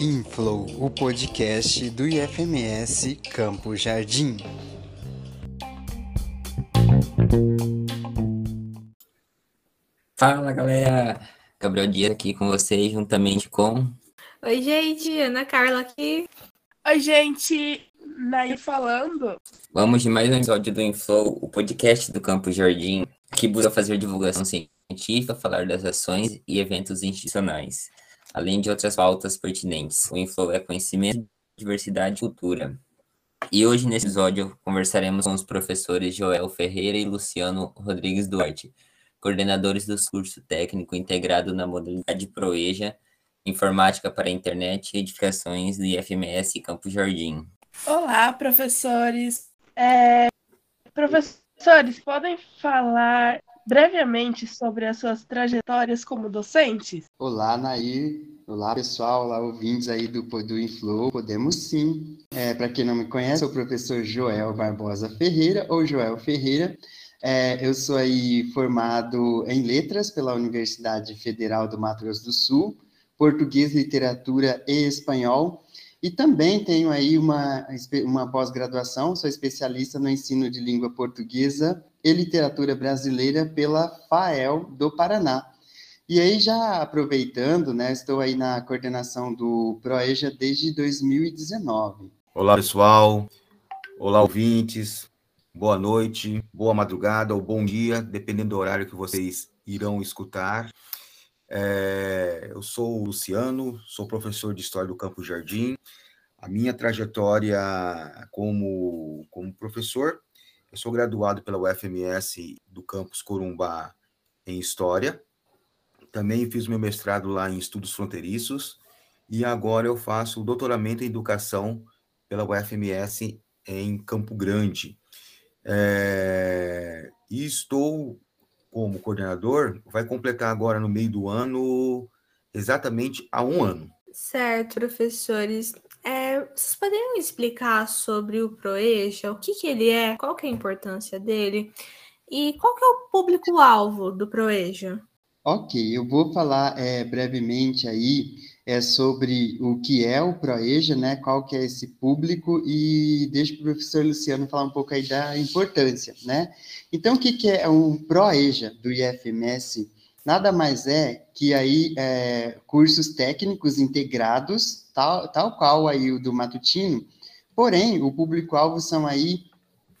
Inflow, o podcast do IFMS Campo Jardim. Fala galera, Gabriel Dias aqui com vocês, juntamente com. Oi, gente, Ana Carla aqui. Oi, gente, Nair falando. Vamos de mais um episódio do Inflow, o podcast do Campo Jardim, que busca fazer divulgação científica, falar das ações e eventos institucionais além de outras pautas pertinentes. O Inflow é conhecimento, diversidade e cultura. E hoje, nesse episódio, conversaremos com os professores Joel Ferreira e Luciano Rodrigues Duarte, coordenadores do curso técnico integrado na modalidade ProEja, Informática para a Internet e Edificações do IFMS Campo Jardim. Olá, professores. É... Professores, podem falar brevemente sobre as suas trajetórias como docentes? Olá, Nair. Olá, pessoal. Olá, ouvintes aí do, do Inflow. Podemos sim. É, Para quem não me conhece, sou o professor Joel Barbosa Ferreira, ou Joel Ferreira. É, eu sou aí formado em letras pela Universidade Federal do Mato Grosso do Sul, português, literatura e espanhol. E também tenho aí uma, uma pós-graduação, sou especialista no ensino de língua portuguesa e Literatura Brasileira pela FAEL do Paraná. E aí, já aproveitando, né, estou aí na coordenação do ProEja desde 2019. Olá, pessoal. Olá, ouvintes. Boa noite, boa madrugada ou bom dia, dependendo do horário que vocês irão escutar. É, eu sou o Luciano, sou professor de História do Campo Jardim. A minha trajetória como, como professor eu sou graduado pela UFMS do campus Corumbá em História. Também fiz meu mestrado lá em Estudos Fronteiriços. E agora eu faço o doutoramento em Educação pela UFMS em Campo Grande. É, e estou como coordenador, vai completar agora no meio do ano, exatamente há um ano. Certo, professores. É, vocês poderiam explicar sobre o Proeja, o que, que ele é, qual que é a importância dele e qual que é o público-alvo do Proeja? Ok, eu vou falar é, brevemente aí é, sobre o que é o Proeja, né, qual que é esse público. E deixo para o professor Luciano falar um pouco aí da importância, né? Então, o que, que é um Proeja do IFMS? Nada mais é que aí é, cursos técnicos integrados tal, tal qual aí o do matutino, porém, o público-alvo são aí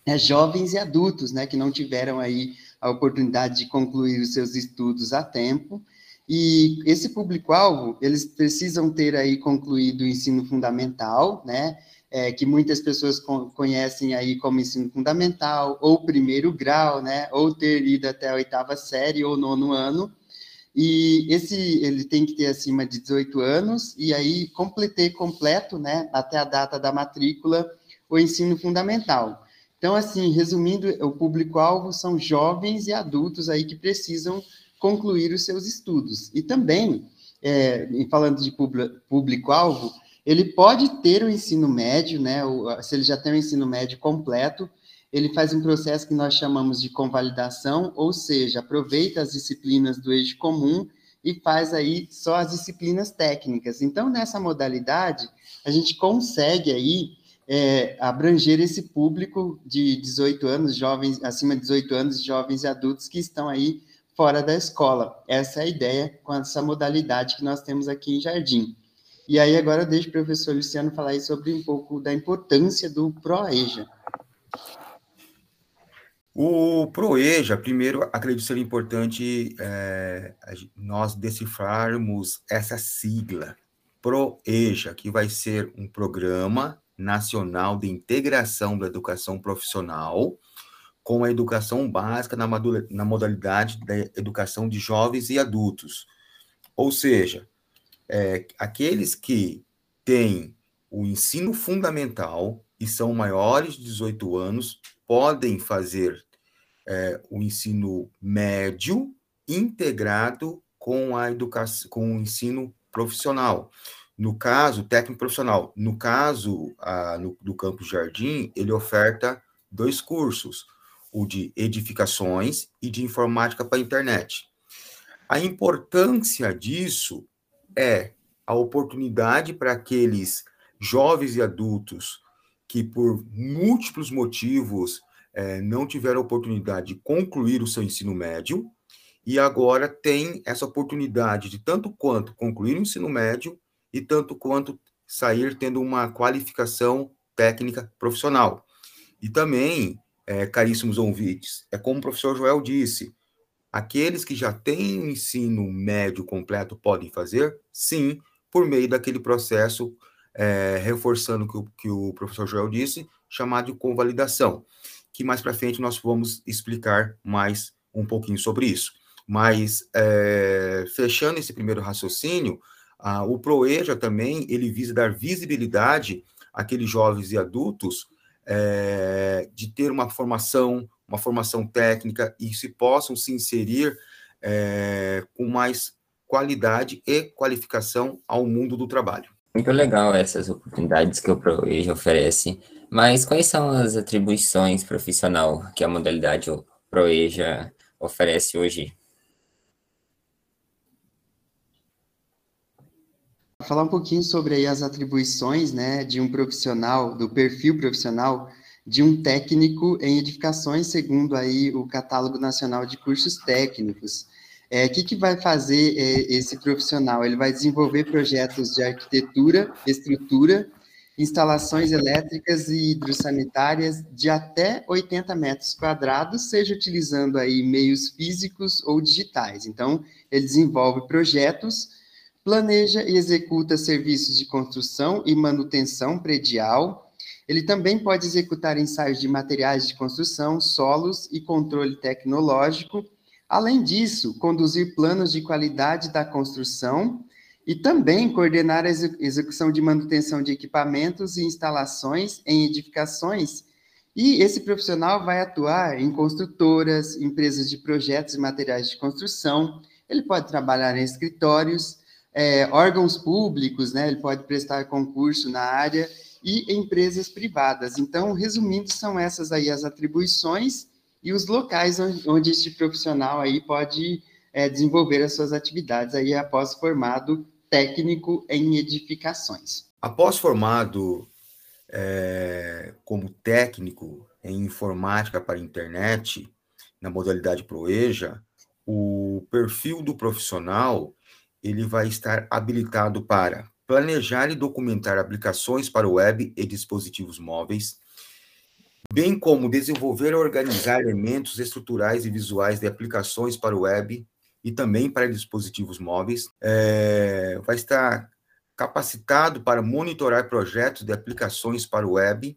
é, jovens e adultos, né, que não tiveram aí a oportunidade de concluir os seus estudos a tempo, e esse público-alvo, eles precisam ter aí concluído o ensino fundamental, né, é, que muitas pessoas conhecem aí como ensino fundamental, ou primeiro grau, né, ou ter ido até a oitava série ou nono ano, e esse ele tem que ter acima de 18 anos e aí completei completo, né, até a data da matrícula, o ensino fundamental. Então, assim, resumindo, o público-alvo são jovens e adultos aí que precisam concluir os seus estudos. E também, é, falando de público-alvo, ele pode ter o ensino médio, né, se ele já tem o ensino médio completo, ele faz um processo que nós chamamos de convalidação, ou seja, aproveita as disciplinas do eixo comum e faz aí só as disciplinas técnicas. Então, nessa modalidade, a gente consegue aí é, abranger esse público de 18 anos, jovens, acima de 18 anos, jovens e adultos que estão aí fora da escola. Essa é a ideia com essa modalidade que nós temos aqui em Jardim. E aí agora eu deixo o professor Luciano falar aí sobre um pouco da importância do ProEja. O ProEja, primeiro, acredito ser importante é, nós decifrarmos essa sigla, ProEja, que vai ser um programa nacional de integração da educação profissional com a educação básica na, na modalidade da educação de jovens e adultos. Ou seja, é, aqueles que têm o ensino fundamental e são maiores de 18 anos podem fazer é, o ensino médio integrado com a educação, com o ensino profissional. No caso, técnico profissional. No caso a, no, do Campus Jardim, ele oferta dois cursos, o de edificações e de informática para a internet. A importância disso é a oportunidade para aqueles jovens e adultos que, por múltiplos motivos, é, não tiveram oportunidade de concluir o seu ensino médio e agora tem essa oportunidade de tanto quanto concluir o ensino médio e tanto quanto sair tendo uma qualificação técnica profissional. E também, é, caríssimos ouvintes, é como o professor Joel disse, aqueles que já têm o ensino médio completo podem fazer? Sim, por meio daquele processo, é, reforçando o que, que o professor Joel disse, chamado de convalidação, que mais para frente nós vamos explicar mais um pouquinho sobre isso. Mas, é, fechando esse primeiro raciocínio, ah, o ProEja também, ele visa dar visibilidade àqueles jovens e adultos é, de ter uma formação, uma formação técnica e se possam se inserir é, com mais qualidade e qualificação ao mundo do trabalho. Muito legal essas oportunidades que o ProEja oferece, mas quais são as atribuições profissional que a modalidade ProEja oferece hoje? Falar um pouquinho sobre as atribuições, né, de um profissional, do perfil profissional de um técnico em edificações, segundo aí o Catálogo Nacional de Cursos Técnicos. É, o que, que vai fazer é, esse profissional? Ele vai desenvolver projetos de arquitetura, estrutura, instalações elétricas e hidrossanitárias de até 80 metros quadrados, seja utilizando aí meios físicos ou digitais. Então, ele desenvolve projetos planeja e executa serviços de construção e manutenção predial. Ele também pode executar ensaios de materiais de construção, solos e controle tecnológico. Além disso, conduzir planos de qualidade da construção e também coordenar a execução de manutenção de equipamentos e instalações em edificações. E esse profissional vai atuar em construtoras, empresas de projetos e materiais de construção. Ele pode trabalhar em escritórios, é, órgãos públicos, né? Ele pode prestar concurso na área e empresas privadas. Então, resumindo, são essas aí as atribuições e os locais onde, este profissional aí pode é, desenvolver as suas atividades aí após formado técnico em edificações. Após formado é, como técnico em informática para internet, na modalidade ProEja, o perfil do profissional ele vai estar habilitado para planejar e documentar aplicações para web e dispositivos móveis, bem como desenvolver e organizar elementos estruturais e visuais de aplicações para web e também para dispositivos móveis. É, vai estar capacitado para monitorar projetos de aplicações para web,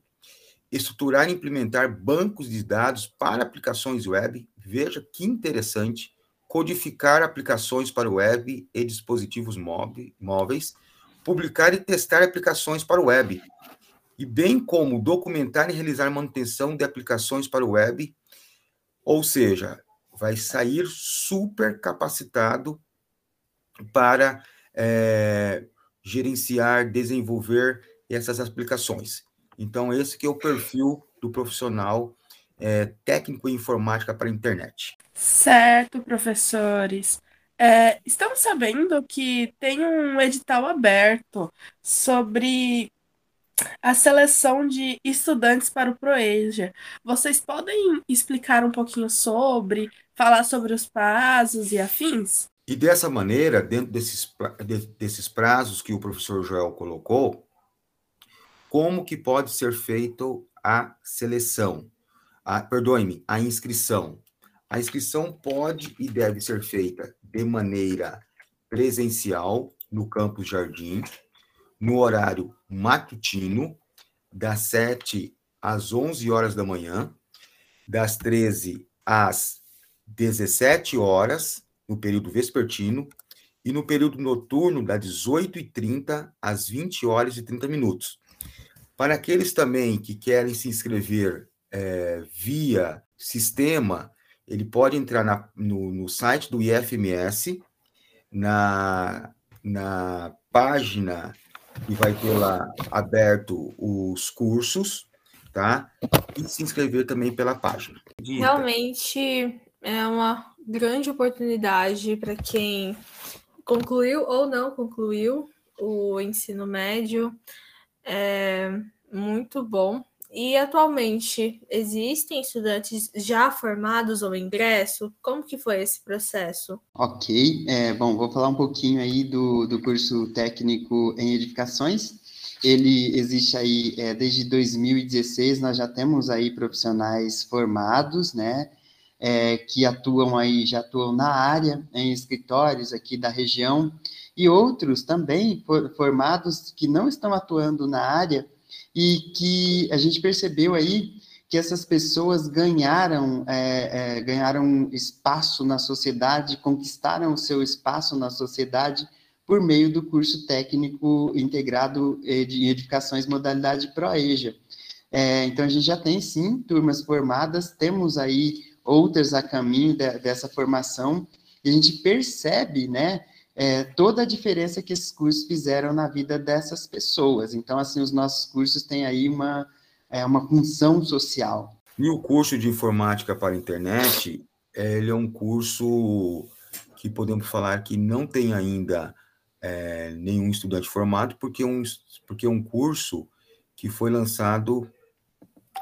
estruturar e implementar bancos de dados para aplicações web. Veja que interessante codificar aplicações para web e dispositivos móveis, publicar e testar aplicações para web, e bem como documentar e realizar manutenção de aplicações para web, ou seja, vai sair super capacitado para é, gerenciar, desenvolver essas aplicações. Então, esse que é o perfil do profissional é, técnico em informática para a internet. Certo, professores. É, estamos sabendo que tem um edital aberto sobre a seleção de estudantes para o Proeja. Vocês podem explicar um pouquinho sobre, falar sobre os prazos e afins? E dessa maneira, dentro desses, desses prazos que o professor Joel colocou, como que pode ser feita a seleção? Perdoe-me, a inscrição. A inscrição pode e deve ser feita de maneira presencial no campus Jardim, no horário matutino, das 7 às 11 horas da manhã, das 13 às 17 horas, no período vespertino, e no período noturno, das 18h30 às 20 horas e 30 minutos. Para aqueles também que querem se inscrever é, via sistema, ele pode entrar na, no, no, site do IFMS, na, na página e vai ter lá aberto os cursos, tá? E se inscrever também pela página. Realmente é uma grande oportunidade para quem concluiu ou não concluiu o ensino médio. É muito bom. E atualmente existem estudantes já formados ou ingresso? Como que foi esse processo? Ok, é, bom, vou falar um pouquinho aí do, do curso técnico em edificações. Ele existe aí é, desde 2016, nós já temos aí profissionais formados, né, é, que atuam aí, já atuam na área, em escritórios aqui da região, e outros também formados que não estão atuando na área, e que a gente percebeu aí que essas pessoas ganharam, é, é, ganharam espaço na sociedade, conquistaram o seu espaço na sociedade por meio do curso técnico integrado de edificações modalidade ProEja. É, então, a gente já tem, sim, turmas formadas, temos aí outras a caminho de, dessa formação, e a gente percebe, né, é, toda a diferença que esses cursos fizeram na vida dessas pessoas. Então, assim, os nossos cursos têm aí uma, é, uma função social. E o curso de informática para a internet, ele é um curso que podemos falar que não tem ainda é, nenhum estudante formado, porque, um, porque é um curso que foi lançado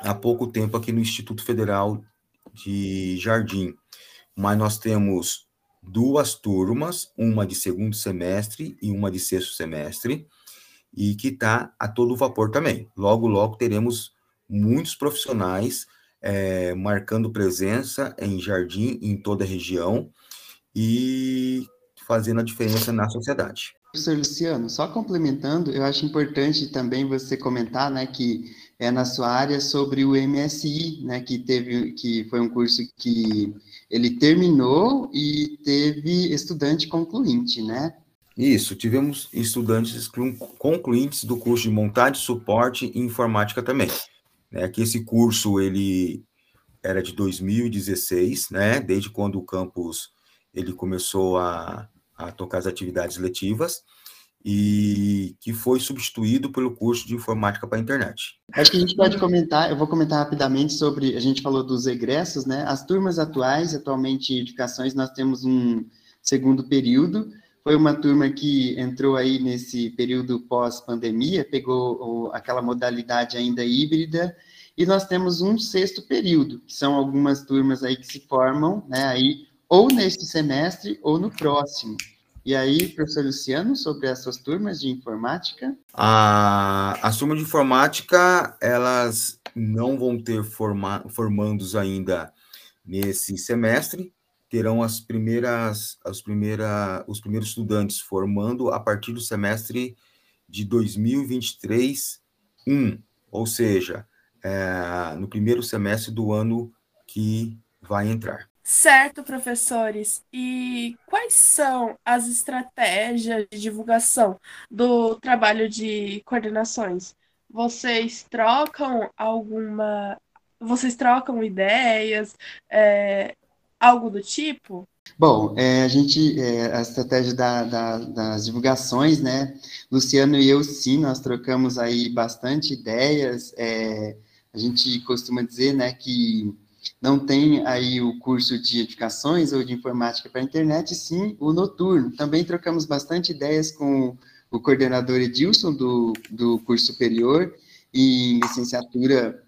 há pouco tempo aqui no Instituto Federal de Jardim. Mas nós temos duas turmas, uma de segundo semestre e uma de sexto semestre, e que está a todo vapor também. Logo, logo teremos muitos profissionais é, marcando presença em Jardim, em toda a região, e fazendo a diferença na sociedade. Professor Luciano, só complementando, eu acho importante também você comentar, né, que é na sua área sobre o MSI, né, que teve, que foi um curso que ele terminou e teve estudante concluinte, né? Isso, tivemos estudantes concluintes do curso de montagem, suporte e informática também. Né, que esse curso ele era de 2016, né? Desde quando o campus ele começou a, a tocar as atividades letivas e que foi substituído pelo curso de informática para a internet. Acho que a gente pode comentar, eu vou comentar rapidamente sobre, a gente falou dos egressos, né? As turmas atuais, atualmente em edificações, nós temos um segundo período, foi uma turma que entrou aí nesse período pós-pandemia, pegou aquela modalidade ainda híbrida, e nós temos um sexto período, que são algumas turmas aí que se formam, né, aí, ou neste semestre ou no próximo. E aí, professor Luciano, sobre as suas turmas de informática? A, as turmas de informática, elas não vão ter forma, formandos ainda nesse semestre, terão as primeiras, as primeira, os primeiros estudantes formando a partir do semestre de 2023, 1, ou seja, é, no primeiro semestre do ano que vai entrar. Certo, professores. E quais são as estratégias de divulgação do trabalho de coordenações? Vocês trocam alguma. Vocês trocam ideias, é, algo do tipo? Bom, é, a gente, é, a estratégia da, da, das divulgações, né? Luciano e eu, sim, nós trocamos aí bastante ideias. É, a gente costuma dizer, né, que não tem aí o curso de edificações ou de informática para a internet, sim o noturno. Também trocamos bastante ideias com o coordenador Edilson do, do curso superior em licenciatura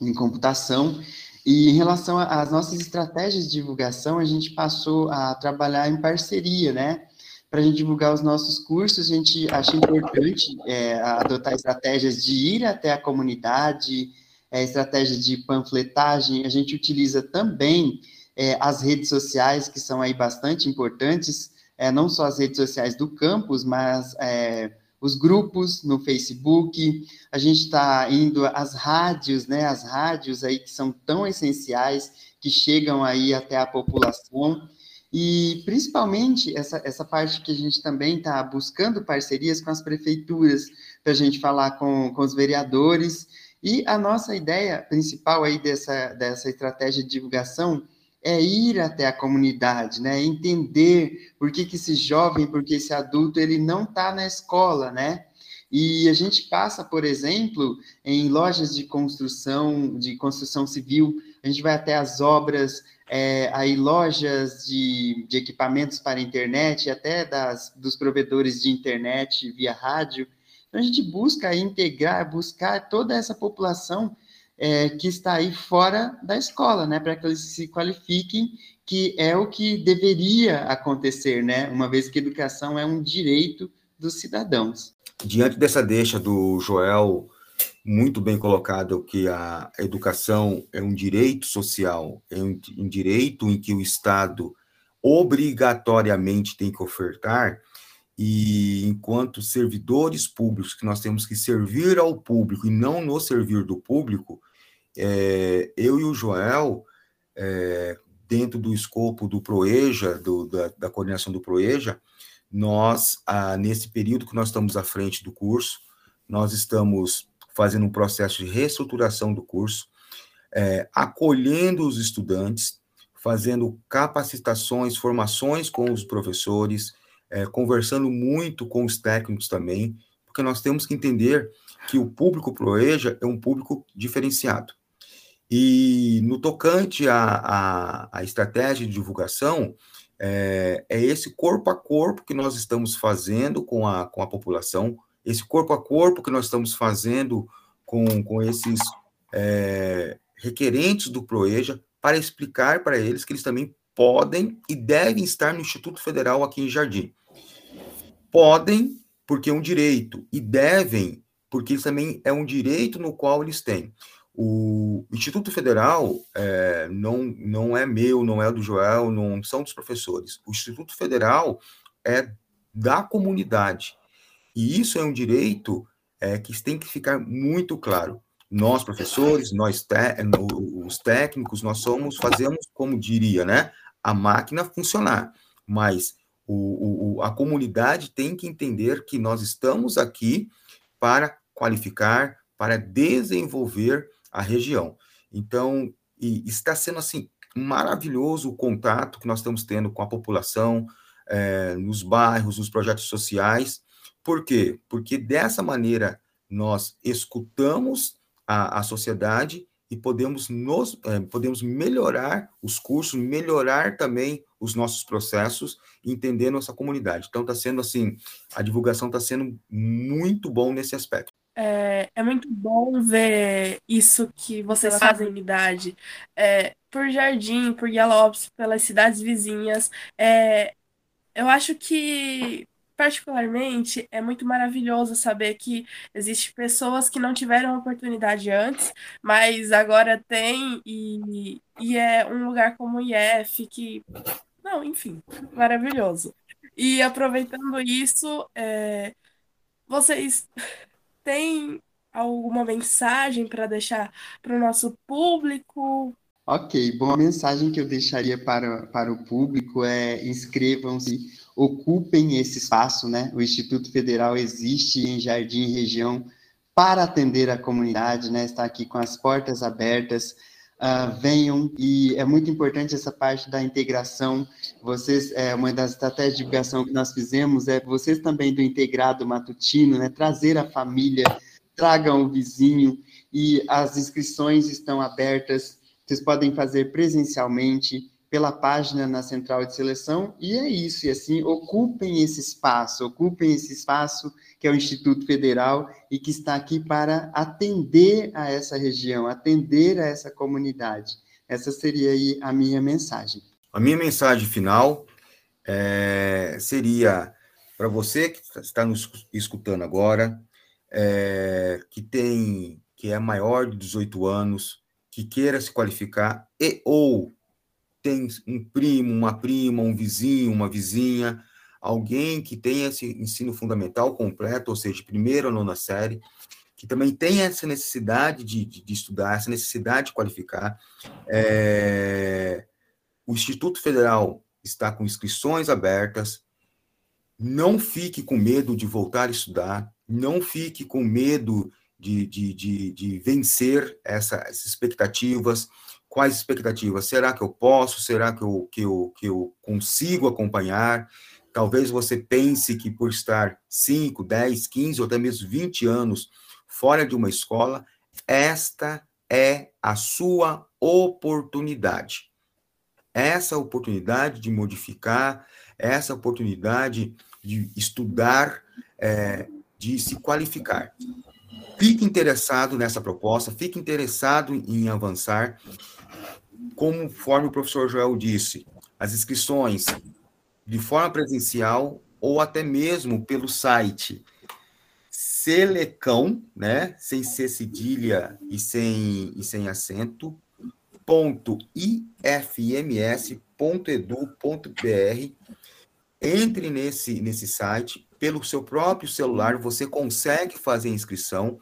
em computação. E em relação às nossas estratégias de divulgação, a gente passou a trabalhar em parceria, né? Para a gente divulgar os nossos cursos, a gente acha importante é, adotar estratégias de ir até a comunidade, é, estratégia de panfletagem, a gente utiliza também é, as redes sociais, que são aí bastante importantes, é, não só as redes sociais do campus, mas é, os grupos no Facebook, a gente está indo às rádios, né, as rádios aí que são tão essenciais, que chegam aí até a população, e principalmente essa, essa parte que a gente também está buscando parcerias com as prefeituras, para a gente falar com, com os vereadores, e a nossa ideia principal aí dessa, dessa estratégia de divulgação é ir até a comunidade, né? Entender por que, que esse jovem, por que esse adulto, ele não está na escola, né? E a gente passa, por exemplo, em lojas de construção, de construção civil, a gente vai até as obras, é, aí lojas de, de equipamentos para internet, até das, dos provedores de internet via rádio. Então, a gente busca integrar, buscar toda essa população é, que está aí fora da escola, né, para que eles se qualifiquem, que é o que deveria acontecer, né, uma vez que educação é um direito dos cidadãos. Diante dessa deixa do Joel, muito bem colocado, que a educação é um direito social, é um, um direito em que o Estado obrigatoriamente tem que ofertar, e enquanto servidores públicos, que nós temos que servir ao público e não nos servir do público, é, eu e o Joel, é, dentro do escopo do PROEJA, do, da, da, coordenação do PROEJA, nós, nesse período que nós estamos à frente do curso, nós estamos fazendo um processo de reestruturação do curso, é, acolhendo os estudantes, fazendo capacitações, formações com os professores, é, conversando muito com os técnicos também, porque nós temos que entender que o público ProEja é um público diferenciado. E no tocante à, à, à estratégia de divulgação, é, é, esse corpo a corpo que nós estamos fazendo com a, com a população, esse corpo a corpo que nós estamos fazendo com, com esses é, requerentes do PROEJA, para explicar para eles que eles também podem e devem estar no Instituto Federal aqui em Jardim. Podem, porque é um direito, e devem, porque isso também é um direito no qual eles têm. O Instituto Federal é, não, não é meu, não é do Joel, não são dos professores. O Instituto Federal é da comunidade. E isso é um direito é, que tem que ficar muito claro. Nós, professores, nós os técnicos, nós somos, fazemos, como diria, né, a máquina funcionar. Mas o, o, a comunidade tem que entender que nós estamos aqui para qualificar, para desenvolver a região. Então, está sendo assim maravilhoso o contato que nós estamos tendo com a população, é, nos bairros, nos projetos sociais. Por quê? Porque dessa maneira nós escutamos a, a sociedade e podemos, nos, é, podemos melhorar os cursos, melhorar também os nossos processos, entender nossa comunidade. Então, está sendo assim, a divulgação está sendo muito bom nesse aspecto. É, é muito bom ver isso que vocês fazem em unidade. É, por Jardim, por Guialopes, pelas cidades vizinhas. É, eu acho que, particularmente, é muito maravilhoso saber que existem pessoas que não tiveram oportunidade antes, mas agora tem, e, e é um lugar como o IF, que. Não, enfim, maravilhoso. E aproveitando isso, é, vocês tem alguma mensagem para deixar para o nosso público? Ok, bom, a mensagem que eu deixaria para, para o público é inscrevam-se, ocupem esse espaço, né? O Instituto Federal existe em Jardim Região para atender a comunidade, né? Está aqui com as portas abertas, uh, venham, e é muito importante essa parte da integração. Vocês, é, uma das estratégias de divulgação que nós fizemos é vocês também do integrado matutino, né, trazer a família, tragam o vizinho, e as inscrições estão abertas, vocês podem fazer presencialmente, pela página na central de seleção, e é isso, e assim, ocupem esse espaço, ocupem esse espaço que é o Instituto Federal e que está aqui para atender a essa região, atender a essa comunidade. Essa seria aí a minha mensagem. A minha mensagem final é, seria para você que está nos escutando agora, é, que tem que é maior de 18 anos, que queira se qualificar e ou tem um primo, uma prima, um vizinho, uma vizinha, alguém que tenha esse ensino fundamental completo, ou seja, primeira ou nona série, que também tem essa necessidade de, de, de estudar, essa necessidade de qualificar. É, o Instituto Federal está com inscrições abertas. Não fique com medo de voltar a estudar, não fique com medo de, de, de, de vencer essa, essas expectativas. Quais expectativas? Será que eu posso? Será que eu, que eu, que eu consigo acompanhar? Talvez você pense que por estar 5, 10, 15 ou até mesmo 20 anos fora de uma escola, esta é a sua oportunidade. Essa oportunidade de modificar, essa oportunidade de estudar, é, de se qualificar. Fique interessado nessa proposta, fique interessado em avançar. Conforme o professor Joel disse, as inscrições de forma presencial ou até mesmo pelo site Selecão, né, sem ser cedilha e sem, e sem acento, ponto ifms.edu.br. Entre nesse, nesse site, pelo seu próprio celular, você consegue fazer a inscrição.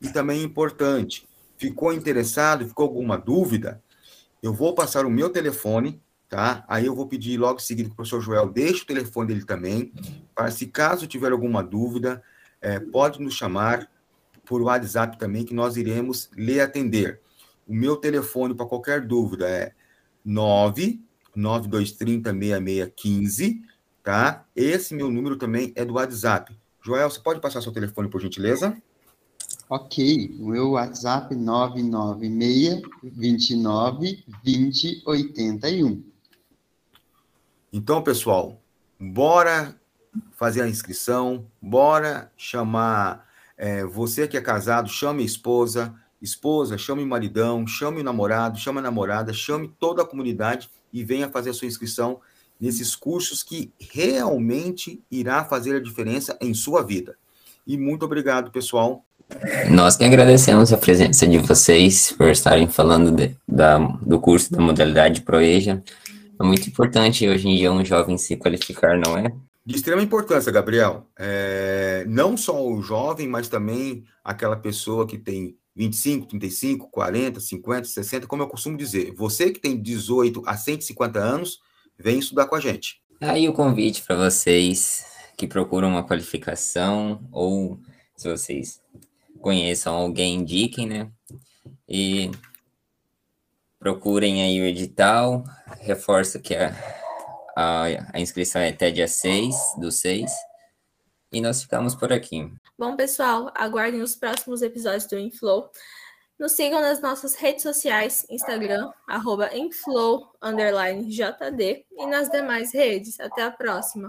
E também é importante, ficou interessado, ficou alguma dúvida, eu vou passar o meu telefone, tá? Aí eu vou pedir logo em seguida que o professor Joel deixe o telefone dele também, para se caso tiver alguma dúvida, é, pode nos chamar por WhatsApp também, que nós iremos lhe atender. O meu telefone para qualquer dúvida é 99230 6615, tá? Esse meu número também é do WhatsApp. Joel, você pode passar seu telefone, por gentileza? Ok, o meu WhatsApp 996 29 20 81. Então, pessoal, bora fazer a inscrição, bora chamar é, você que é casado, chame a esposa, esposa, chame o maridão, chame o namorado, chame a namorada, chame toda a comunidade e venha fazer a sua inscrição nesses cursos que realmente irá fazer a diferença em sua vida. E muito obrigado, pessoal. Nós que agradecemos a presença de vocês por estarem falando de, da, do curso da modalidade ProEja. É muito importante hoje em dia um jovem se qualificar, não é? De extrema importância, Gabriel. É, não só o jovem, mas também aquela pessoa que tem 25, 35, 40, 50, 60, como eu costumo dizer. Você que tem 18 a 150 anos, vem estudar com a gente. Aí o convite para vocês que procuram uma qualificação ou se vocês conheçam alguém, indiquem, né? E procurem aí o edital. Reforço que a, a, a inscrição é até dia 6 do 6. E nós ficamos por aqui. Bom, pessoal, aguardem os próximos episódios do Inflow. Nos sigam nas nossas redes sociais, Instagram, arroba inflow, JD, e nas demais redes. Até a próxima!